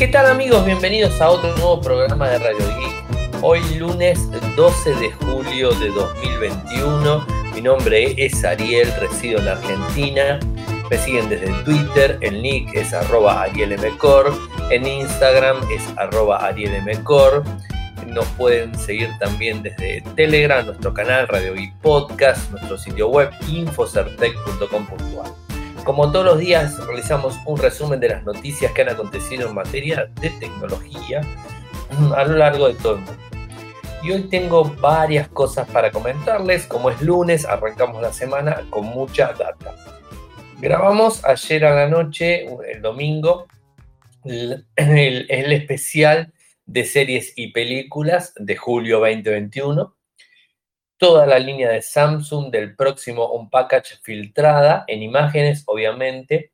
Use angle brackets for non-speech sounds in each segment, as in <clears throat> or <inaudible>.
¿Qué tal amigos? Bienvenidos a otro nuevo programa de Radio Geek. Hoy lunes 12 de julio de 2021. Mi nombre es Ariel, resido en Argentina. Me siguen desde Twitter, el nick es arroba arielmcor, en Instagram es arroba arielmcor. Nos pueden seguir también desde Telegram, nuestro canal Radio Geek Podcast, nuestro sitio web infocertec.com.ar. Como todos los días realizamos un resumen de las noticias que han acontecido en materia de tecnología a lo largo de todo el mundo. Y hoy tengo varias cosas para comentarles. Como es lunes, arrancamos la semana con mucha data. Grabamos ayer a la noche, el domingo, el, el especial de series y películas de julio 2021 toda la línea de Samsung del próximo Unpackage filtrada en imágenes, obviamente.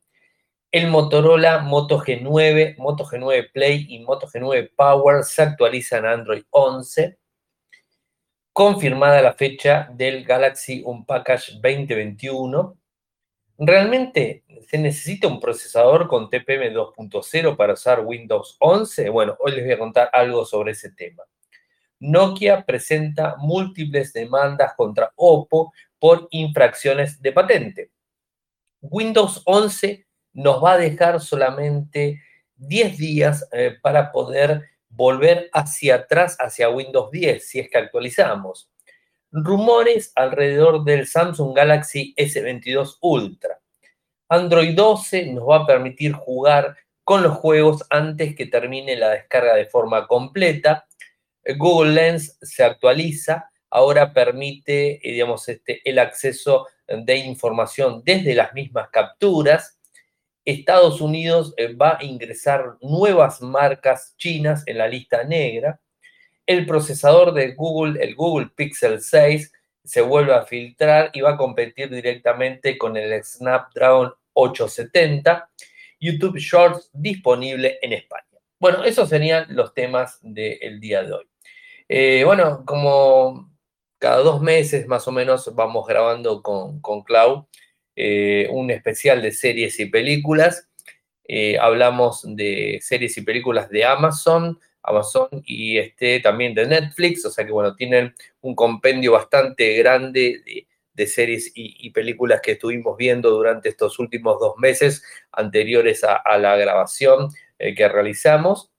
El Motorola Moto G9, Moto G9 Play y Moto G9 Power se actualizan a Android 11. Confirmada la fecha del Galaxy Unpackage 2021. ¿Realmente se necesita un procesador con TPM 2.0 para usar Windows 11? Bueno, hoy les voy a contar algo sobre ese tema. Nokia presenta múltiples demandas contra Oppo por infracciones de patente. Windows 11 nos va a dejar solamente 10 días eh, para poder volver hacia atrás, hacia Windows 10, si es que actualizamos. Rumores alrededor del Samsung Galaxy S22 Ultra. Android 12 nos va a permitir jugar con los juegos antes que termine la descarga de forma completa Google Lens se actualiza, ahora permite, eh, digamos, este, el acceso de información desde las mismas capturas. Estados Unidos eh, va a ingresar nuevas marcas chinas en la lista negra. El procesador de Google, el Google Pixel 6, se vuelve a filtrar y va a competir directamente con el Snapdragon 870. YouTube Shorts disponible en España. Bueno, esos serían los temas del día de hoy. Eh, bueno, como cada dos meses más o menos vamos grabando con, con Clau eh, un especial de series y películas. Eh, hablamos de series y películas de Amazon, Amazon y este también de Netflix, o sea que bueno, tienen un compendio bastante grande de, series y, películas que estuvimos viendo durante estos últimos dos meses anteriores a, a la grabación que realizamos.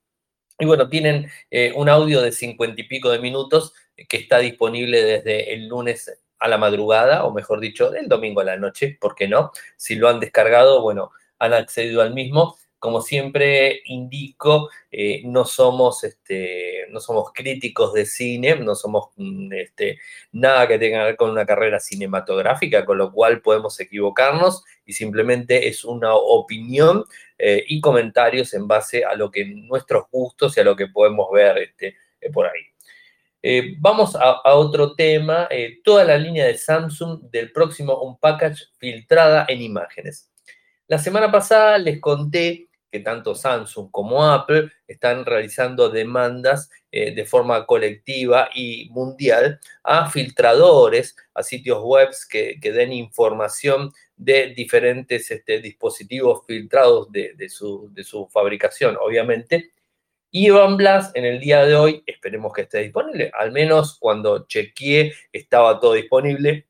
Y bueno, tienen eh, un audio de cincuenta y pico de minutos que está disponible desde el lunes a la madrugada, o mejor dicho, el domingo a la noche, ¿por qué no? Si lo han descargado, bueno, han accedido al mismo. Como siempre indico, eh, no, somos, este, no somos críticos de cine, no somos mm, este, nada que tenga que ver con una carrera cinematográfica, con lo cual podemos equivocarnos y simplemente es una opinión eh, y comentarios en base a lo que nuestros gustos y a lo que podemos ver este, eh, por ahí. vamos a, a, otro tema, toda la línea de Samsung del próximo Unpackage filtrada en imágenes. La semana pasada les conté que tanto Samsung como Apple están realizando demandas eh, de forma colectiva y mundial a filtradores, a sitios web que, den información de diferentes este, dispositivos filtrados de, su, fabricación, obviamente. Y Evan Blas en el día de hoy, esperemos que esté disponible, al menos cuando chequeé estaba todo disponible.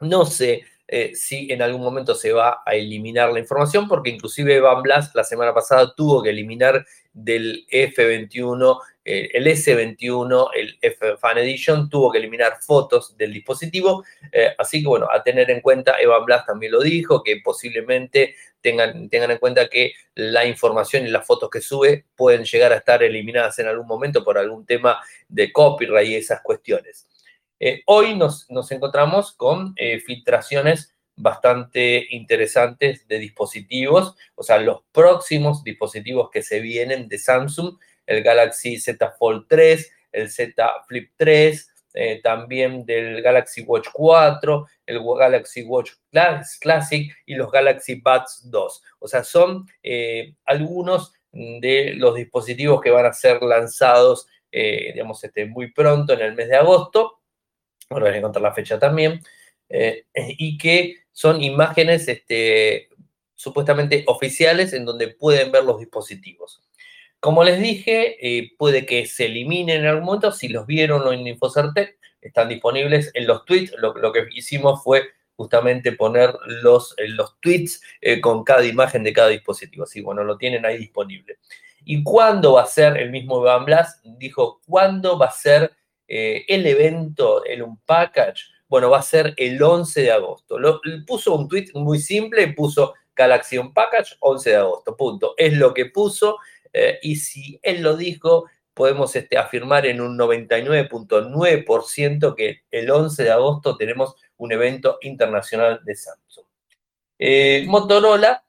No sé eh, si en algún momento se va a eliminar la información, porque inclusive Van Blas la semana pasada tuvo que eliminar del F21, eh, el S21, el F Fan Edition, tuvo que eliminar fotos del dispositivo. Eh, así que bueno, a tener en cuenta, Evan Blas también lo dijo, que posiblemente tengan, tengan en cuenta que la información y las fotos que sube pueden llegar a estar eliminadas en algún momento por algún tema de copyright y esas cuestiones. Eh, hoy nos, encontramos con eh, filtraciones bastante interesantes de dispositivos, o sea, los próximos dispositivos que se vienen de Samsung, el Galaxy Z Fold 3, el Z Flip 3, eh, también del Galaxy Watch 4, el Galaxy Watch Classic y los Galaxy Buds 2. O sea, son algunos de los dispositivos que van a ser lanzados, digamos, este, muy pronto en el mes de agosto ahora voy a contar la fecha también, eh, y que son imágenes este, supuestamente oficiales en donde pueden ver los dispositivos. Como les dije, eh, puede que se eliminen en algún momento. Si los vieron en Infocertec, están disponibles en los tweets. Lo, que hicimos fue justamente poner los, los tweets eh, con cada imagen de cada dispositivo. Así, bueno, lo tienen ahí disponible. ¿Y cuándo va a ser el mismo Iván Blas? Dijo, ¿cuándo va a ser eh, el evento, el Unpackage? Bueno, va a ser el 11 de agosto. Lo, puso un tweet muy simple, puso Galaxy Unpackage 11 de agosto, punto. Es lo que puso eh, y si él lo dijo, podemos este, afirmar en un 99.9% que el 11 de agosto tenemos un evento internacional de Samsung. Eh, Motorola,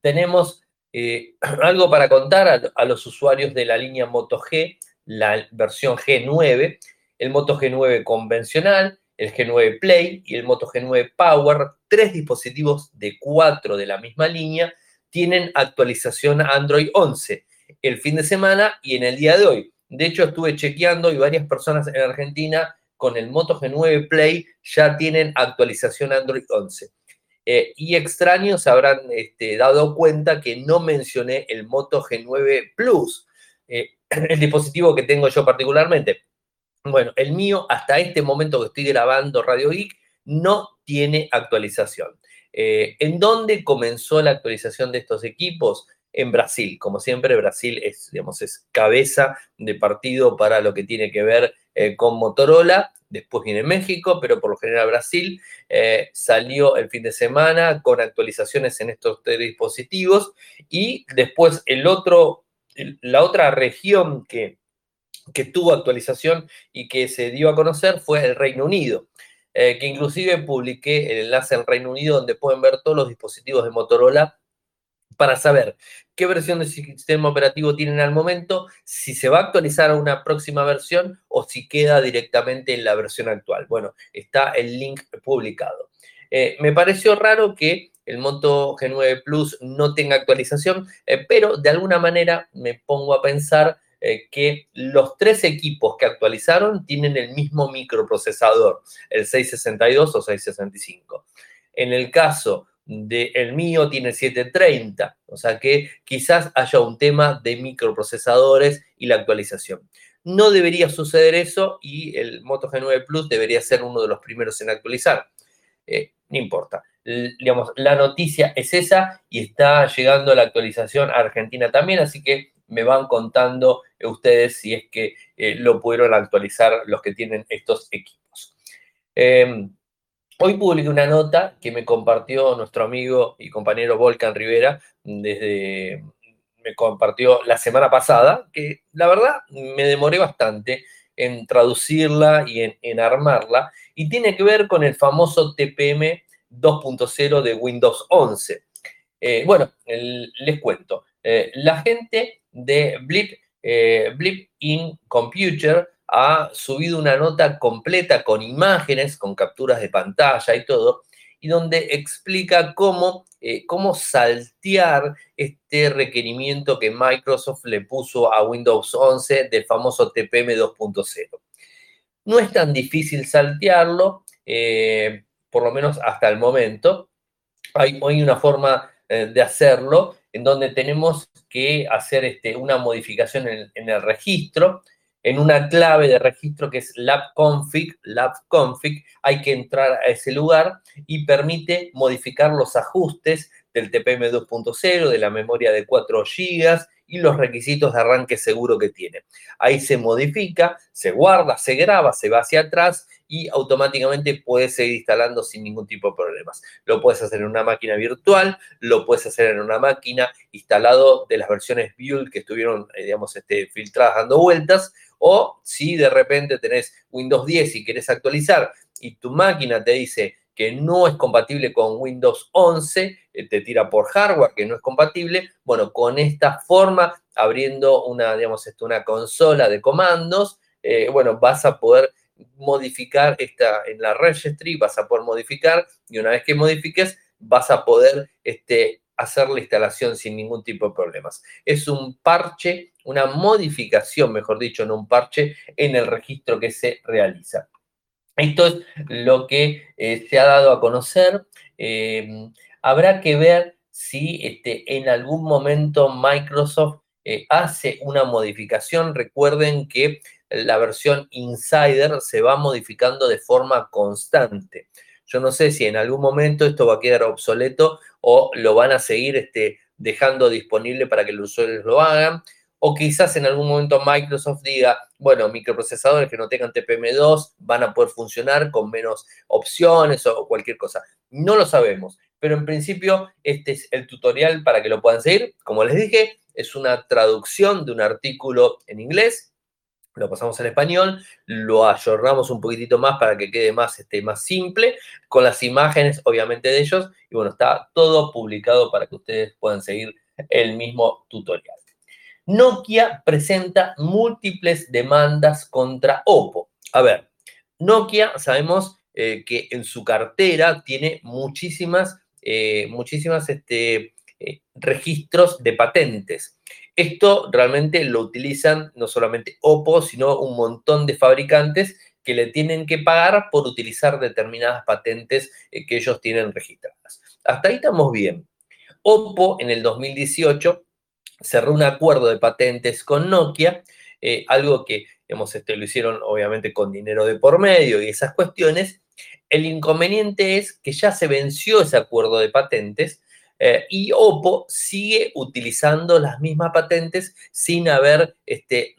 tenemos <clears throat> algo para contar a, a, los usuarios de la línea Moto G, la versión G9, el Moto G9 convencional, el G9 Play y el Moto G9 Power, tres dispositivos de cuatro de la misma línea, tienen actualización Android 11 el fin de semana y en el día de hoy. De hecho, estuve chequeando y varias personas en Argentina con el Moto G9 Play ya tienen actualización Android 11. Eh, y extraños habrán este, dado cuenta que no mencioné el Moto G9 Plus, eh, <clears throat> el dispositivo que tengo yo particularmente. Bueno, el mío hasta este momento que estoy grabando Radio Geek no tiene actualización. Eh, ¿En dónde comenzó la actualización de estos equipos? En Brasil, como siempre, Brasil es, digamos, es cabeza de partido para lo que tiene que ver eh, con Motorola. Después viene México, pero por lo general Brasil eh, salió el fin de semana con actualizaciones en estos tres dispositivos. Y después el otro, la otra región que, que tuvo actualización y que se dio a conocer fue el Reino Unido. Eh, que inclusive publiqué el enlace en Reino Unido donde pueden ver todos los dispositivos de Motorola para saber qué versión de sistema operativo tienen al momento, si se va a actualizar a una próxima versión o si queda directamente en la versión actual. Bueno, está el link publicado. Eh, me pareció raro que el Moto G9 Plus no tenga actualización, eh, pero de alguna manera me pongo a pensar eh, que los tres equipos que actualizaron tienen el mismo microprocesador, el 662 o 665. En el caso del mío tiene 730, o sea que quizás haya un tema de microprocesadores y la actualización. No debería suceder eso y el Moto G9 Plus debería ser uno de los primeros en actualizar. Eh, no importa. Digamos, la noticia es esa y está llegando la actualización a Argentina también, así que me van contando ustedes si es que eh, lo pudieron actualizar los que tienen estos equipos. Em, hoy publiqué una nota que me compartió nuestro amigo y compañero Volcan Rivera desde me compartió la semana pasada, que la verdad me demoré bastante en traducirla y en, armarla, y tiene que ver con el famoso TPM 2.0 de Windows 11. Eh, bueno, les cuento. Eh, la gente de Blip, eh, Blip in Computer ha subido una nota completa con imágenes, con capturas de pantalla y todo, y donde explica cómo, cómo saltear este requerimiento que Microsoft le puso a Windows 11 del famoso TPM 2.0. No es tan difícil saltearlo, por lo menos hasta el momento. Hay, una forma de hacerlo en donde tenemos que hacer este, una modificación en, el registro, en una clave de registro que es labconfig, labconfig, hay que entrar a ese lugar y permite modificar los ajustes del TPM 2.0, de la memoria de 4 GB y los requisitos de arranque seguro que tiene. Ahí se modifica, se guarda, se graba, se va hacia atrás y automáticamente puedes seguir instalando sin ningún tipo de problemas. Lo puedes hacer en una máquina virtual, lo puedes hacer en una máquina instalado de las versiones Build que estuvieron, eh, digamos, este, filtradas dando vueltas, o si de repente tenés Windows 10 y querés actualizar y tu máquina te dice que no es compatible con Windows 11, eh, te tira por hardware que no es compatible, bueno, con esta forma, abriendo una, digamos, esto, una consola de comandos, eh, bueno, vas a poder modificar esta, en la registry, vas a poder modificar y una vez que modifiques, vas a poder este, hacer la instalación sin ningún tipo de problemas. Es un parche, una modificación, mejor dicho, no un parche, en el registro que se realiza. Esto es lo que eh, se ha dado a conocer. Eh, habrá que ver si este, en algún momento Microsoft eh, hace una modificación, recuerden que la versión Insider se va modificando de forma constante. Yo no sé si en algún momento esto va a quedar obsoleto o lo van a seguir este, dejando disponible para que los usuarios lo hagan. O quizás en algún momento Microsoft diga, bueno, microprocesadores que no tengan TPM2 van a poder funcionar con menos opciones o cualquier cosa. No lo sabemos, pero en principio este es el tutorial para que lo puedan seguir. Como les dije, es una traducción de un artículo en inglés lo pasamos al español, lo ayornamos un poquitito más para que quede más, este, más simple, con las imágenes obviamente de ellos, y bueno, está todo publicado para que ustedes puedan seguir el mismo tutorial. Nokia presenta múltiples demandas contra Oppo. A ver, Nokia sabemos eh, que en su cartera tiene muchísimas, eh, muchísimas este, eh, registros de patentes. Esto realmente lo utilizan no solamente Oppo, sino un montón de fabricantes que le tienen que pagar por utilizar determinadas patentes eh, que ellos tienen registradas. Hasta ahí estamos bien. Oppo en el 2018 cerró un acuerdo de patentes con Nokia, eh, algo que hemos este, lo hicieron obviamente con dinero de por medio y esas cuestiones. El inconveniente es que ya se venció ese acuerdo de patentes eh, y Oppo sigue utilizando las mismas patentes sin haber este,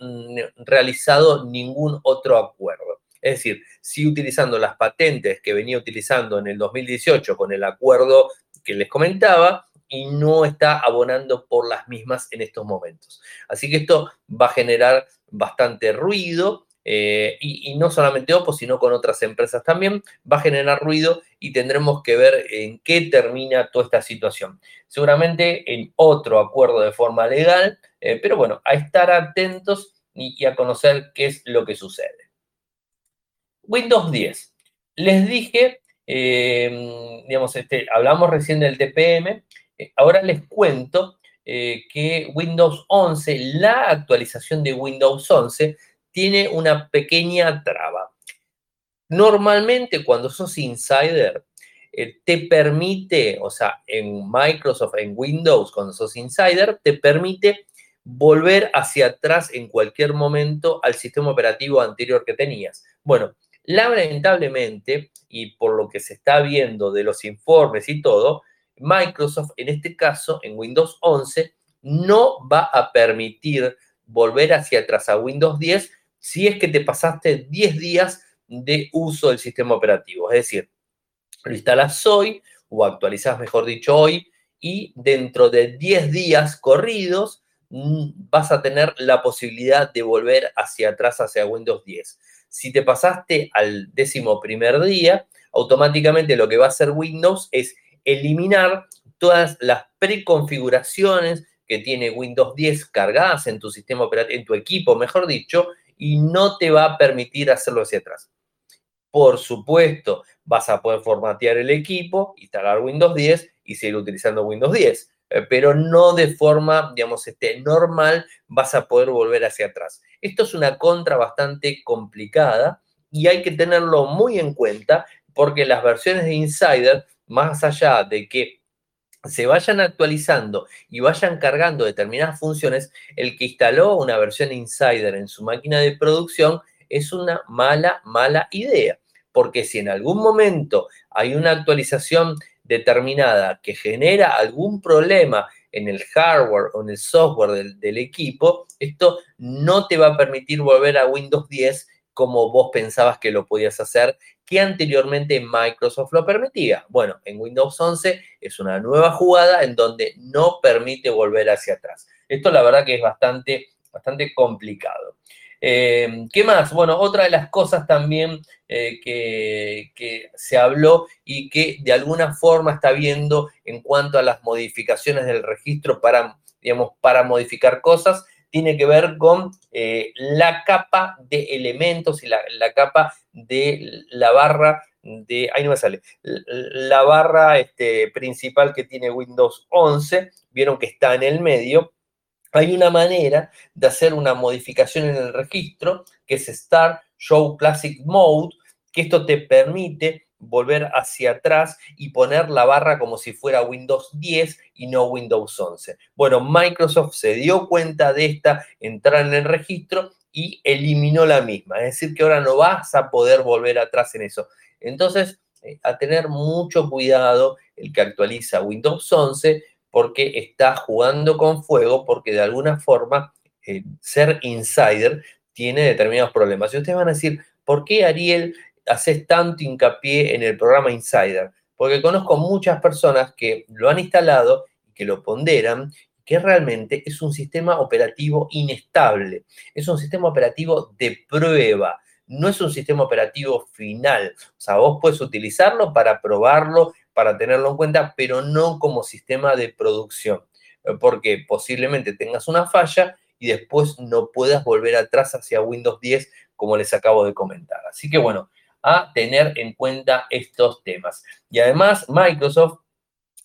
realizado ningún otro acuerdo. Es decir, sigue utilizando las patentes que venía utilizando en el 2018 con el acuerdo que les comentaba y no está abonando por las mismas en estos momentos. Así que esto va a generar bastante ruido eh, y, no solamente Oppo, sino con otras empresas también, va a generar ruido y tendremos que ver en qué termina toda esta situación. Seguramente en otro acuerdo de forma legal, eh, pero bueno, a estar atentos y, a conocer qué es lo que sucede. Windows 10. Les dije, eh, digamos, este, hablamos recién del TPM, ahora les cuento que Windows 11, la actualización de Windows 11, tiene una pequeña traba. Normalmente cuando sos insider, eh, te permite, o sea, en Microsoft, en Windows, cuando sos insider, te permite volver hacia atrás en cualquier momento al sistema operativo anterior que tenías. Bueno, lamentablemente, y por lo que se está viendo de los informes y todo, Microsoft en este caso, en Windows 11, no va a permitir volver hacia atrás a Windows 10 si es que te pasaste 10 días de uso del sistema operativo. Es decir, lo instalas hoy o actualizas, mejor dicho, hoy y dentro de 10 días corridos mm, vas a tener la posibilidad de volver hacia atrás, hacia Windows 10. Si te pasaste al décimo primer día, automáticamente lo que va a hacer Windows es eliminar todas las preconfiguraciones que tiene Windows 10 cargadas en tu sistema operativo, en tu equipo, mejor dicho, y no te va a permitir hacerlo hacia atrás. Por supuesto, vas a poder formatear el equipo, instalar Windows 10 y seguir utilizando Windows 10, eh, pero no de forma, digamos, este, normal vas a poder volver hacia atrás. Esto es una contra bastante complicada y hay que tenerlo muy en cuenta porque las versiones de Insider, más allá de que se vayan actualizando y vayan cargando determinadas funciones, el que instaló una versión Insider en su máquina de producción es una mala, mala idea. Porque si en algún momento hay una actualización determinada que genera algún problema en el hardware o en el software del, equipo, esto no te va a permitir volver a Windows 10 como vos pensabas que lo podías hacer, que anteriormente Microsoft lo permitía. Bueno, en Windows 11 es una nueva jugada en donde no permite volver hacia atrás. Esto la verdad que es bastante, bastante complicado. Eh, ¿Qué más? Bueno, otra de las cosas también eh, que, que, se habló y que de alguna forma está viendo en cuanto a las modificaciones del registro para, digamos, para modificar cosas tiene que ver con eh, la capa de elementos y la, capa de la barra de, ahí no me sale, la barra este, principal que tiene Windows 11, vieron que está en el medio, hay una manera de hacer una modificación en el registro que es Start Show Classic Mode, que esto te permite volver hacia atrás y poner la barra como si fuera Windows 10 y no Windows 11. Bueno, Microsoft se dio cuenta de esta, entrar en el registro y eliminó la misma. Es decir, que ahora no vas a poder volver atrás en eso. Entonces, eh, a tener mucho cuidado el que actualiza Windows 11 porque está jugando con fuego, porque de alguna forma eh, ser insider tiene determinados problemas. Y ustedes van a decir, ¿por qué Ariel haces tanto hincapié en el programa Insider? Porque conozco muchas personas que lo han instalado y que lo ponderan, que realmente es un sistema operativo inestable, es un sistema operativo de prueba, no es un sistema operativo final. O sea, vos puedes utilizarlo para probarlo, para tenerlo en cuenta, pero no como sistema de producción, porque posiblemente tengas una falla y después no puedas volver atrás hacia Windows 10 como les acabo de comentar. Así que bueno, a tener en cuenta estos temas. Y además Microsoft,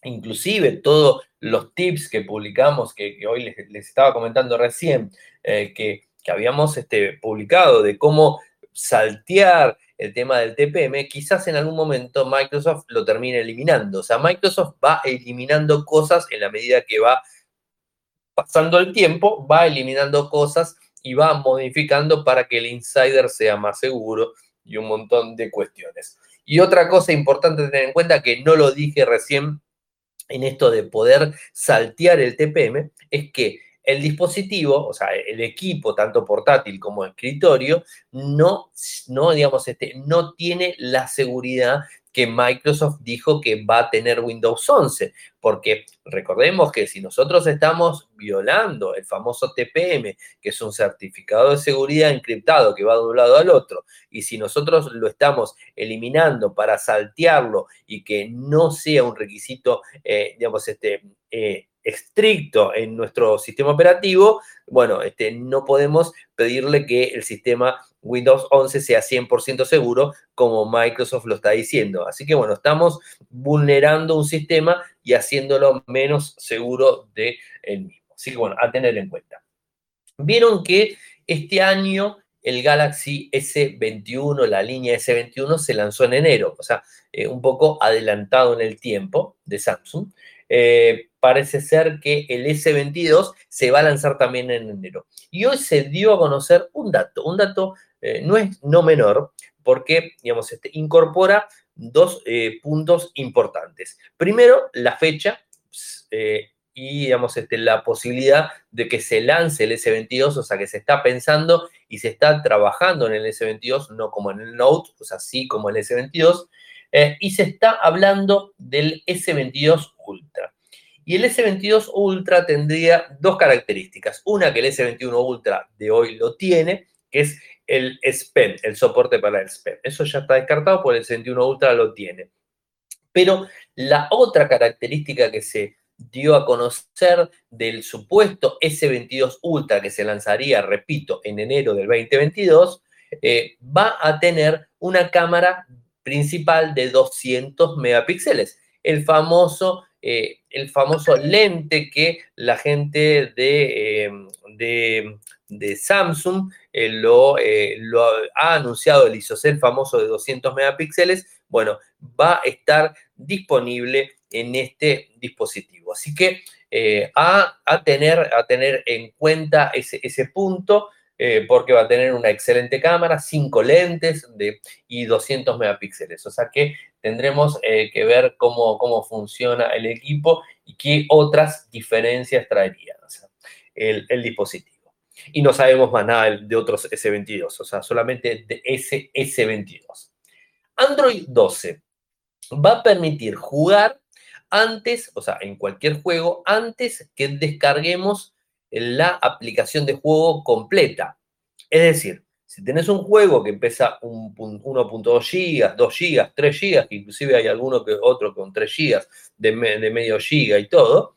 inclusive todos los tips que publicamos, que, hoy les, estaba comentando recién, eh, que, habíamos este, publicado de cómo saltear el tema del TPM, quizás en algún momento Microsoft lo termine eliminando. O sea, Microsoft va eliminando cosas en la medida que va pasando el tiempo, va eliminando cosas y va modificando para que el insider sea más seguro y un montón de cuestiones. Y otra cosa importante tener en cuenta, que no lo dije recién en esto de poder saltear el TPM, es que el dispositivo, o sea, el equipo, tanto portátil como escritorio, no, no, digamos, este, no tiene la seguridad que Microsoft dijo que va a tener Windows 11, porque recordemos que si nosotros estamos violando el famoso TPM, que es un certificado de seguridad encriptado que va de un lado al otro, y si nosotros lo estamos eliminando para saltearlo y que no sea un requisito, eh, digamos, este, eh, estricto en nuestro sistema operativo, bueno, este, no podemos pedirle que el sistema Windows 11 sea 100% seguro como Microsoft lo está diciendo. Así que bueno, estamos vulnerando un sistema y haciéndolo menos seguro de él mismo. Así que bueno, a tener en cuenta. Vieron que este año el Galaxy S21, la línea S21, se lanzó en enero, o sea, eh, un poco adelantado en el tiempo de Samsung. Eh, parece ser que el S22 se va a lanzar también en enero. Y hoy se dio a conocer un dato, un dato eh, no es no menor, porque, digamos, este, incorpora dos eh, puntos importantes. Primero, la fecha y, digamos, este, la posibilidad de que se lance el S22, o sea, que se está pensando y se está trabajando en el S22, no como en el Note, o sea, sí como el S22, y se está hablando del S22 Ultra. Y el S22 Ultra tendría dos características. Una que el S21 Ultra de hoy lo tiene, que es el SPEN, el soporte para el SPEN. Eso ya está descartado, porque el S21 Ultra lo tiene. Pero la otra característica que se dio a conocer del supuesto S22 Ultra que se lanzaría, repito, en enero del 2022, eh, va a tener una cámara principal de 200 megapíxeles, el famoso eh, el famoso lente que la gente de, eh, de, Samsung eh, lo, ha anunciado, el ISOCELL famoso de 200 megapíxeles, bueno, va a estar disponible en este dispositivo. Así que a, tener, a tener en cuenta ese, ese punto. porque va a tener una excelente cámara, cinco lentes de, y 200 megapíxeles. O sea que tendremos eh, que ver cómo, cómo funciona el equipo y qué otras diferencias traería el, dispositivo. Y no sabemos más nada de otros S22, o sea, solamente de ese S22. Android 12 va a permitir jugar antes, o sea, en cualquier juego, antes que descarguemos la aplicación de juego completa. Es decir, si tenés un juego que pesa 1.2 GB, 2 GB, 3 GB, que inclusive hay alguno que otro con 3 GB de, medio giga y todo,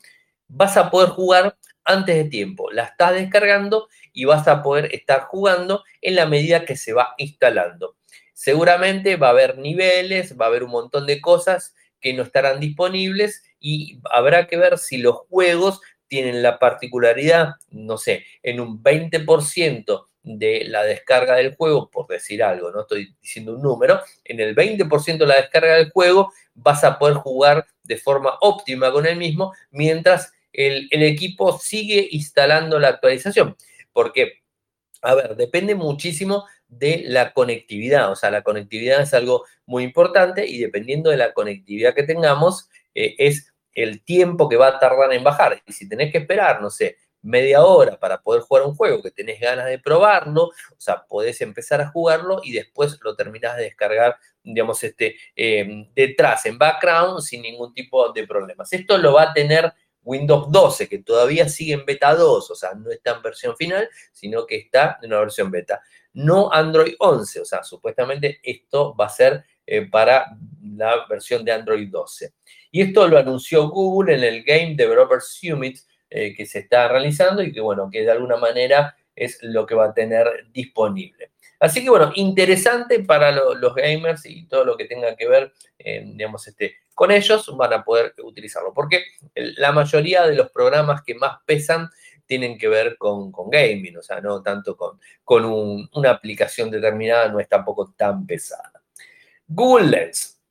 vas a poder jugar antes de tiempo. La estás descargando y vas a poder estar jugando en la medida que se va instalando. Seguramente va a haber niveles, va a haber un montón de cosas que no estarán disponibles y habrá que ver si los juegos tienen la particularidad, no sé, en un 20% de la descarga del juego, por decir algo, no estoy diciendo un número, en el 20% de la descarga del juego vas a poder jugar de forma óptima con el mismo, mientras el, el equipo sigue instalando la actualización. Porque, a ver, depende muchísimo de la conectividad, o sea, la conectividad es algo muy importante y dependiendo de la conectividad que tengamos, eh, es el tiempo que va a tardar en bajar. Y si tenés que esperar, no sé, media hora para poder jugar un juego que tenés ganas de probarlo, o sea, podés empezar a jugarlo y después lo terminás de descargar, digamos, este, em, detrás, en background, sin ningún tipo de problemas. Esto lo va a tener Windows 12, que todavía sigue en beta 2, o sea, no está en versión final, sino que está en una versión beta. No Android 11, o sea, supuestamente esto va a ser eh, para la versión de Android 12. Y esto lo anunció Google en el Game Developers Summit eh, que se está realizando y que, bueno, que de alguna manera es lo que va a tener disponible. Así que, bueno, interesante para los gamers y todo lo que tenga que ver, eh, digamos, este, con ellos van a poder utilizarlo. Porque la mayoría de los programas que más pesan tienen que ver con, gaming, o sea, no tanto con, con una aplicación determinada, no es tampoco tan pesada. Google Lens.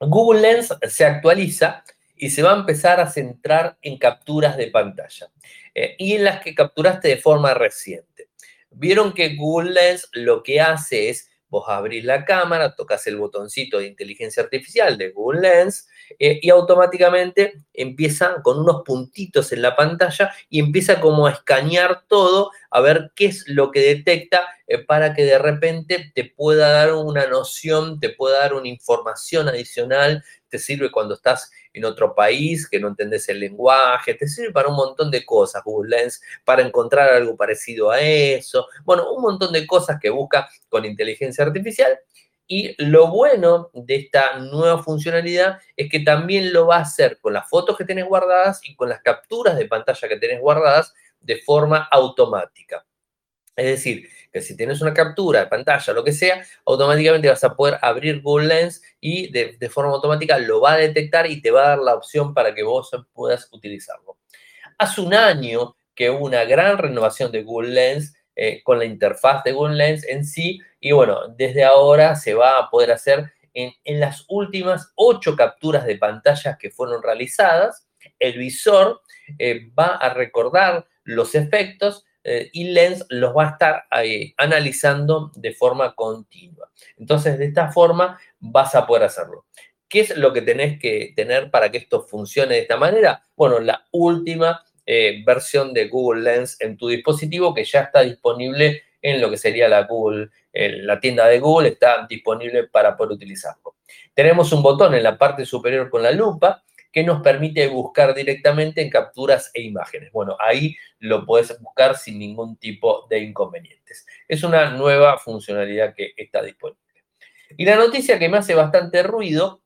Google Lens se actualiza y se va a empezar a centrar en capturas de pantalla eh, y en las que capturaste de forma reciente. Vieron que Google Lens lo que hace es, vos abrís la cámara, tocas el botoncito de inteligencia artificial de Google Lens eh, y automáticamente empieza con unos puntitos en la pantalla y empieza como a escanear todo a ver qué es lo que detecta eh, para que de repente te pueda dar una noción, te pueda dar una información adicional, te sirve cuando estás en otro país, que no entendés el lenguaje, te sirve para un montón de cosas Google Lens, para encontrar algo parecido a eso, bueno, un montón de cosas que busca con inteligencia artificial. Y lo bueno de esta nueva funcionalidad es que también lo va a hacer con las fotos que tenés guardadas y con las capturas de pantalla que tenés guardadas de forma automática. Es decir, que si tienes una captura de pantalla, lo que sea, automáticamente vas a poder abrir Google Lens y de, forma automática lo va a detectar y te va a dar la opción para que vos puedas utilizarlo. Hace un año que hubo una gran renovación de Google Lens eh, con la interfaz de Google Lens en sí y bueno, desde ahora se va a poder hacer en, las últimas ocho capturas de pantallas que fueron realizadas. El visor eh, va a recordar los efectos eh, y Lens los va a estar analizando de forma continua. Entonces, de esta forma vas a poder hacerlo. ¿Qué es lo que tenés que tener para que esto funcione de esta manera? Bueno, la última eh, versión de Google Lens en tu dispositivo que ya está disponible en lo que sería la Google, la tienda de Google, está disponible para poder utilizarlo. Tenemos un botón en la parte superior con la lupa que nos permite buscar directamente en capturas e imágenes. Bueno, ahí lo puedes buscar sin ningún tipo de inconvenientes. Es una nueva funcionalidad que está disponible. Y la noticia que me hace bastante ruido,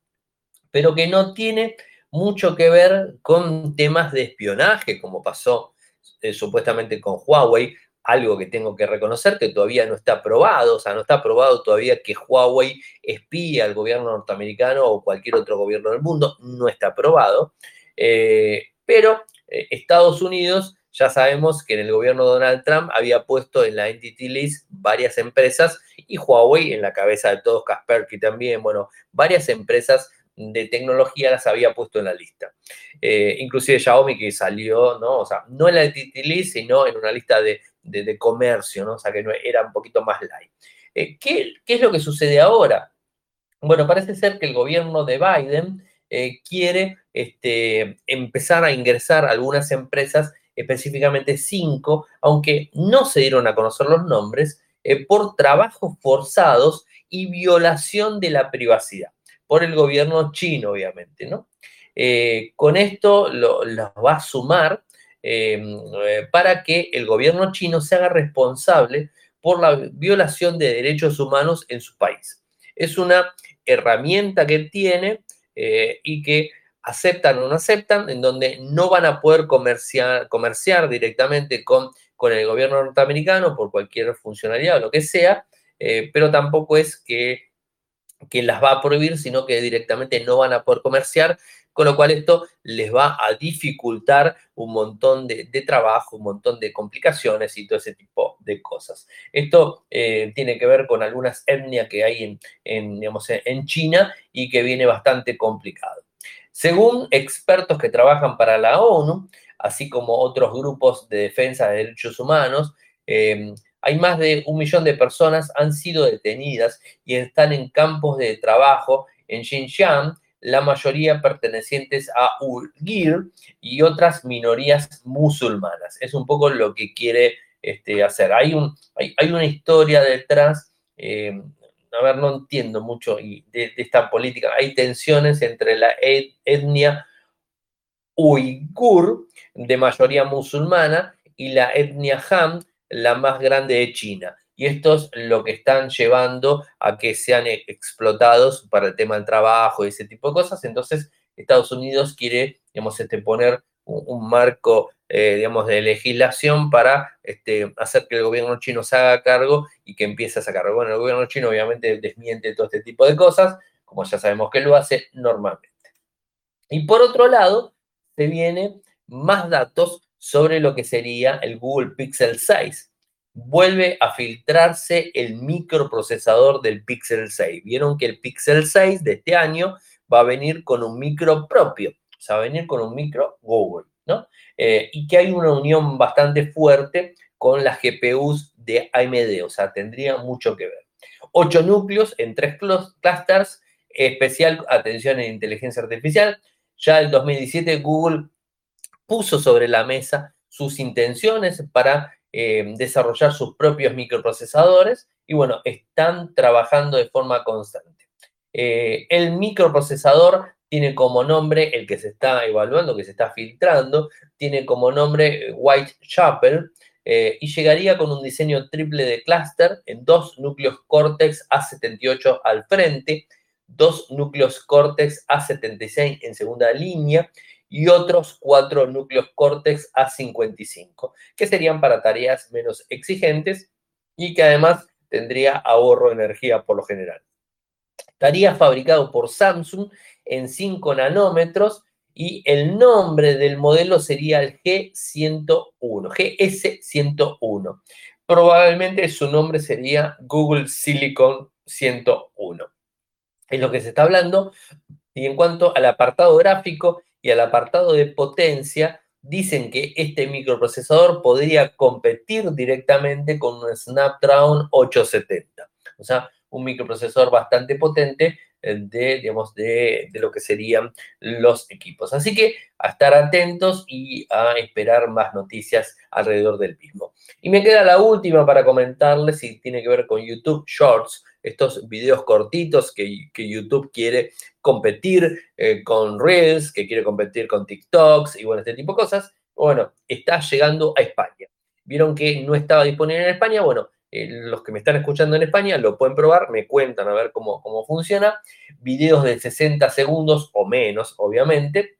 pero que no tiene mucho que ver con temas de espionaje, como pasó eh, supuestamente con Huawei, algo que tengo que reconocer que todavía no está aprobado, o sea, no está aprobado todavía que Huawei espíe al gobierno norteamericano o cualquier otro gobierno del mundo, no está aprobado. Eh, pero eh, Estados Unidos, ya sabemos que en el gobierno de Donald Trump había puesto en la Entity List varias empresas y Huawei en la cabeza de todos, Kaspersky también, bueno, varias empresas de tecnología las había puesto en la lista. Eh, inclusive Xiaomi que salió, ¿no? O sea, no en la Entity List, sino en una lista de de, comercio, ¿no? O sea, que no, era un poquito más light. Eh, ¿qué, es lo que sucede ahora? Bueno, parece ser que el gobierno de Biden eh, quiere este, empezar a ingresar algunas empresas, específicamente cinco, aunque no se dieron a conocer los nombres, eh, por trabajos forzados y violación de la privacidad, por el gobierno chino, obviamente, ¿no? con esto lo, va a sumar eh, para que el gobierno chino se haga responsable por la violación de derechos humanos en su país. Es una herramienta que tiene eh, y que aceptan o no aceptan, en donde no van a poder comerciar, comerciar directamente con, con el gobierno norteamericano por cualquier funcionalidad o lo que sea, eh, pero tampoco es que, que las va a prohibir, sino que directamente no van a poder comerciar con lo cual esto les va a dificultar un montón de, trabajo, un montón de complicaciones y todo ese tipo de cosas. Esto eh, tiene que ver con algunas etnias que hay en, en China y que viene bastante complicado. Según expertos que trabajan para la ONU, así como otros grupos de defensa de derechos humanos, eh, hay más de un millón de personas han sido detenidas y están en campos de trabajo en Xinjiang, la mayoría pertenecientes a Uyghur y otras minorías musulmanas. Es un poco lo que quiere este, hacer. Hay, un, hay, una historia detrás, eh, a ver, no entiendo mucho de, esta política. Hay tensiones entre la etnia uigur, de mayoría musulmana, y la etnia Han, la más grande de China. Y esto es lo que están llevando a que sean e-, explotados para el tema del trabajo y ese tipo de cosas. Entonces, Estados Unidos quiere, digamos, este, poner un, marco, eh, digamos, de legislación para este, hacer que el gobierno chino se haga cargo y que empiece a sacar. Bueno, el gobierno chino obviamente desmiente todo este tipo de cosas, como ya sabemos que lo hace normalmente. Y por otro lado, se viene más datos sobre lo que sería el Google Pixel 6. Vuelve a filtrarse el microprocesador del Pixel 6. Vieron que el Pixel 6 de este año va a venir con un micro propio, o sea, va a venir con un micro Google, ¿no? Eh, y que hay una unión bastante fuerte con las GPUs de AMD, o sea, tendría mucho que ver. Ocho núcleos en tres clusters, especial atención en inteligencia artificial. Ya en 2017 Google puso sobre la mesa sus intenciones para eh, desarrollar sus propios microprocesadores y bueno, están trabajando de forma constante. Eh, el microprocesador tiene como nombre, el que se está evaluando, que se está filtrando, tiene como nombre Whitechapel eh, y llegaría con un diseño triple de clúster en dos núcleos Cortex A78 al frente, dos núcleos Cortex A76 en segunda línea y otros cuatro núcleos Cortex A55, que serían para tareas menos exigentes y que además tendría ahorro de energía por lo general. Estaría fabricado por Samsung en 5 nanómetros y el nombre del modelo sería el G101, GS101. Probablemente su nombre sería Google Silicon 101. Es lo que se está hablando. Y en cuanto al apartado gráfico, y al apartado de potencia, dicen que este microprocesador podría competir directamente con un Snapdragon 870. O sea, un microprocesador bastante potente eh, de, digamos, de, de, lo que serían los equipos. Así que a estar atentos y a esperar más noticias alrededor del mismo. Y me queda la última para comentarles y tiene que ver con YouTube Shorts estos videos cortitos que, YouTube quiere competir eh, con Reels, que quiere competir con TikToks y bueno, este tipo de cosas. Bueno, está llegando a España. Vieron que no estaba disponible en España. Bueno, eh, los que me están escuchando en España lo pueden probar, me cuentan a ver cómo, cómo funciona. Videos de 60 segundos o menos, obviamente,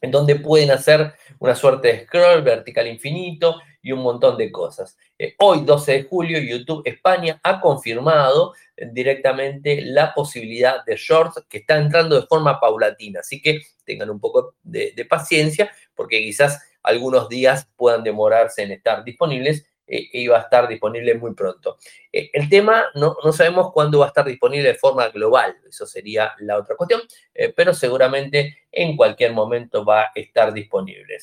en donde pueden hacer una suerte de scroll vertical infinito y un montón de cosas. Eh, hoy, 12 de julio, YouTube España ha confirmado directamente la posibilidad de shorts que está entrando de forma paulatina. Así que tengan un poco de, paciencia porque quizás algunos días puedan demorarse en estar disponibles eh, e iba a estar disponible muy pronto. Eh, el tema, no, sabemos cuándo va a estar disponible de forma global, eso sería la otra cuestión, eh, pero seguramente en cualquier momento va a estar disponible.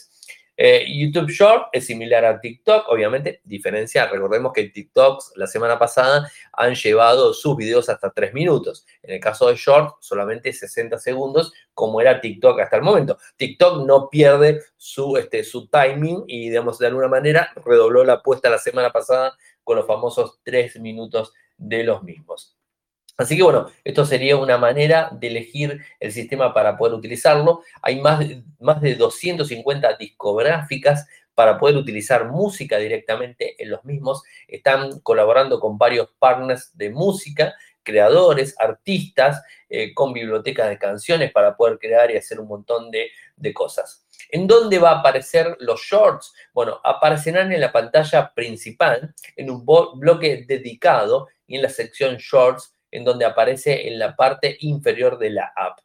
Eh, YouTube Short es similar a TikTok, obviamente, diferencia, recordemos que TikToks la semana pasada han llevado sus videos hasta 3 minutos. En el caso de Short, solamente 60 segundos, como era TikTok hasta el momento. TikTok no pierde su, este, su timing y, digamos, de alguna manera redobló la apuesta la semana pasada con los famosos 3 minutos de los mismos. Así que bueno, esto sería una manera de elegir el sistema para poder utilizarlo. Hay más de, más de 250 discográficas para poder utilizar música directamente en los mismos. Están colaborando con varios partners de música, creadores, artistas, eh, con bibliotecas de canciones para poder crear y hacer un montón de, de cosas. ¿En dónde va a aparecer los shorts? Bueno, aparecerán en la pantalla principal, en un bloque dedicado y en la sección shorts en donde aparece en la parte inferior de la app.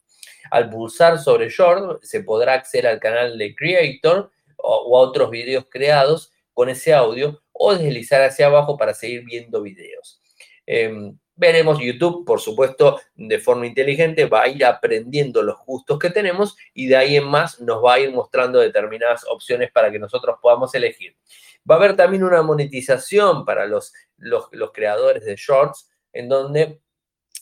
Al pulsar sobre Short se podrá acceder al canal de Creator o, a otros videos creados con ese audio o deslizar hacia abajo para seguir viendo videos. Em, veremos YouTube, por supuesto, de forma inteligente, va a ir aprendiendo los gustos que tenemos y de ahí en más nos va a ir mostrando determinadas opciones para que nosotros podamos elegir. Va a haber también una monetización para los, los, los creadores de shorts, en donde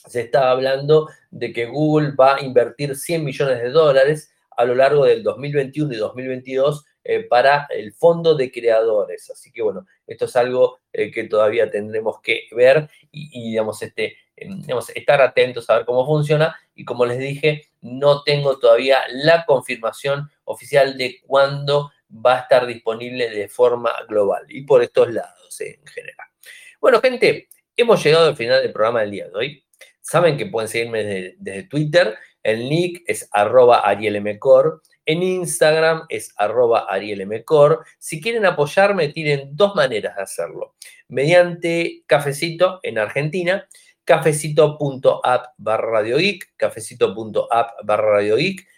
se está hablando de que Google va a invertir 100 millones de dólares a lo largo del 2021 y 2022 eh, para el fondo de creadores. Así que bueno, esto es algo eh, que todavía tendremos que ver y, digamos, este, em, digamos, estar atentos a ver cómo funciona. Y como les dije, no tengo todavía la confirmación oficial de cuándo va a estar disponible de forma global y por estos lados en general. Bueno, gente, hemos llegado al final del programa del día de hoy. Saben que pueden seguirme desde, Twitter. El nick es arroba arielmcor. En Instagram es arroba arielmcor. Si quieren apoyarme, tienen dos maneras de hacerlo. Mediante cafecito en Argentina, cafecito.app barra cafecito.app.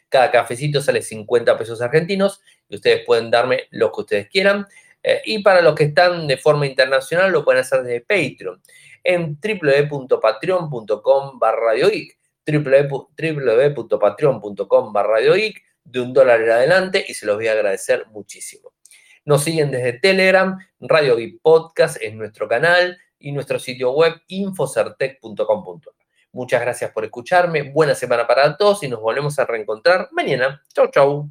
Cada cafecito sale 50 pesos argentinos y ustedes pueden darme lo que ustedes quieran. Eh, y para los que están de forma internacional, lo pueden hacer desde Patreon en www.patreon.com barra www.patreon.com barra de un dólar en adelante y se los voy a agradecer muchísimo. Nos siguen desde Telegram, Radio Geek Podcast es nuestro canal y nuestro sitio web infocertec.com.ar. Muchas gracias por escucharme, buena semana para todos y nos volvemos a reencontrar mañana. Chau, chau.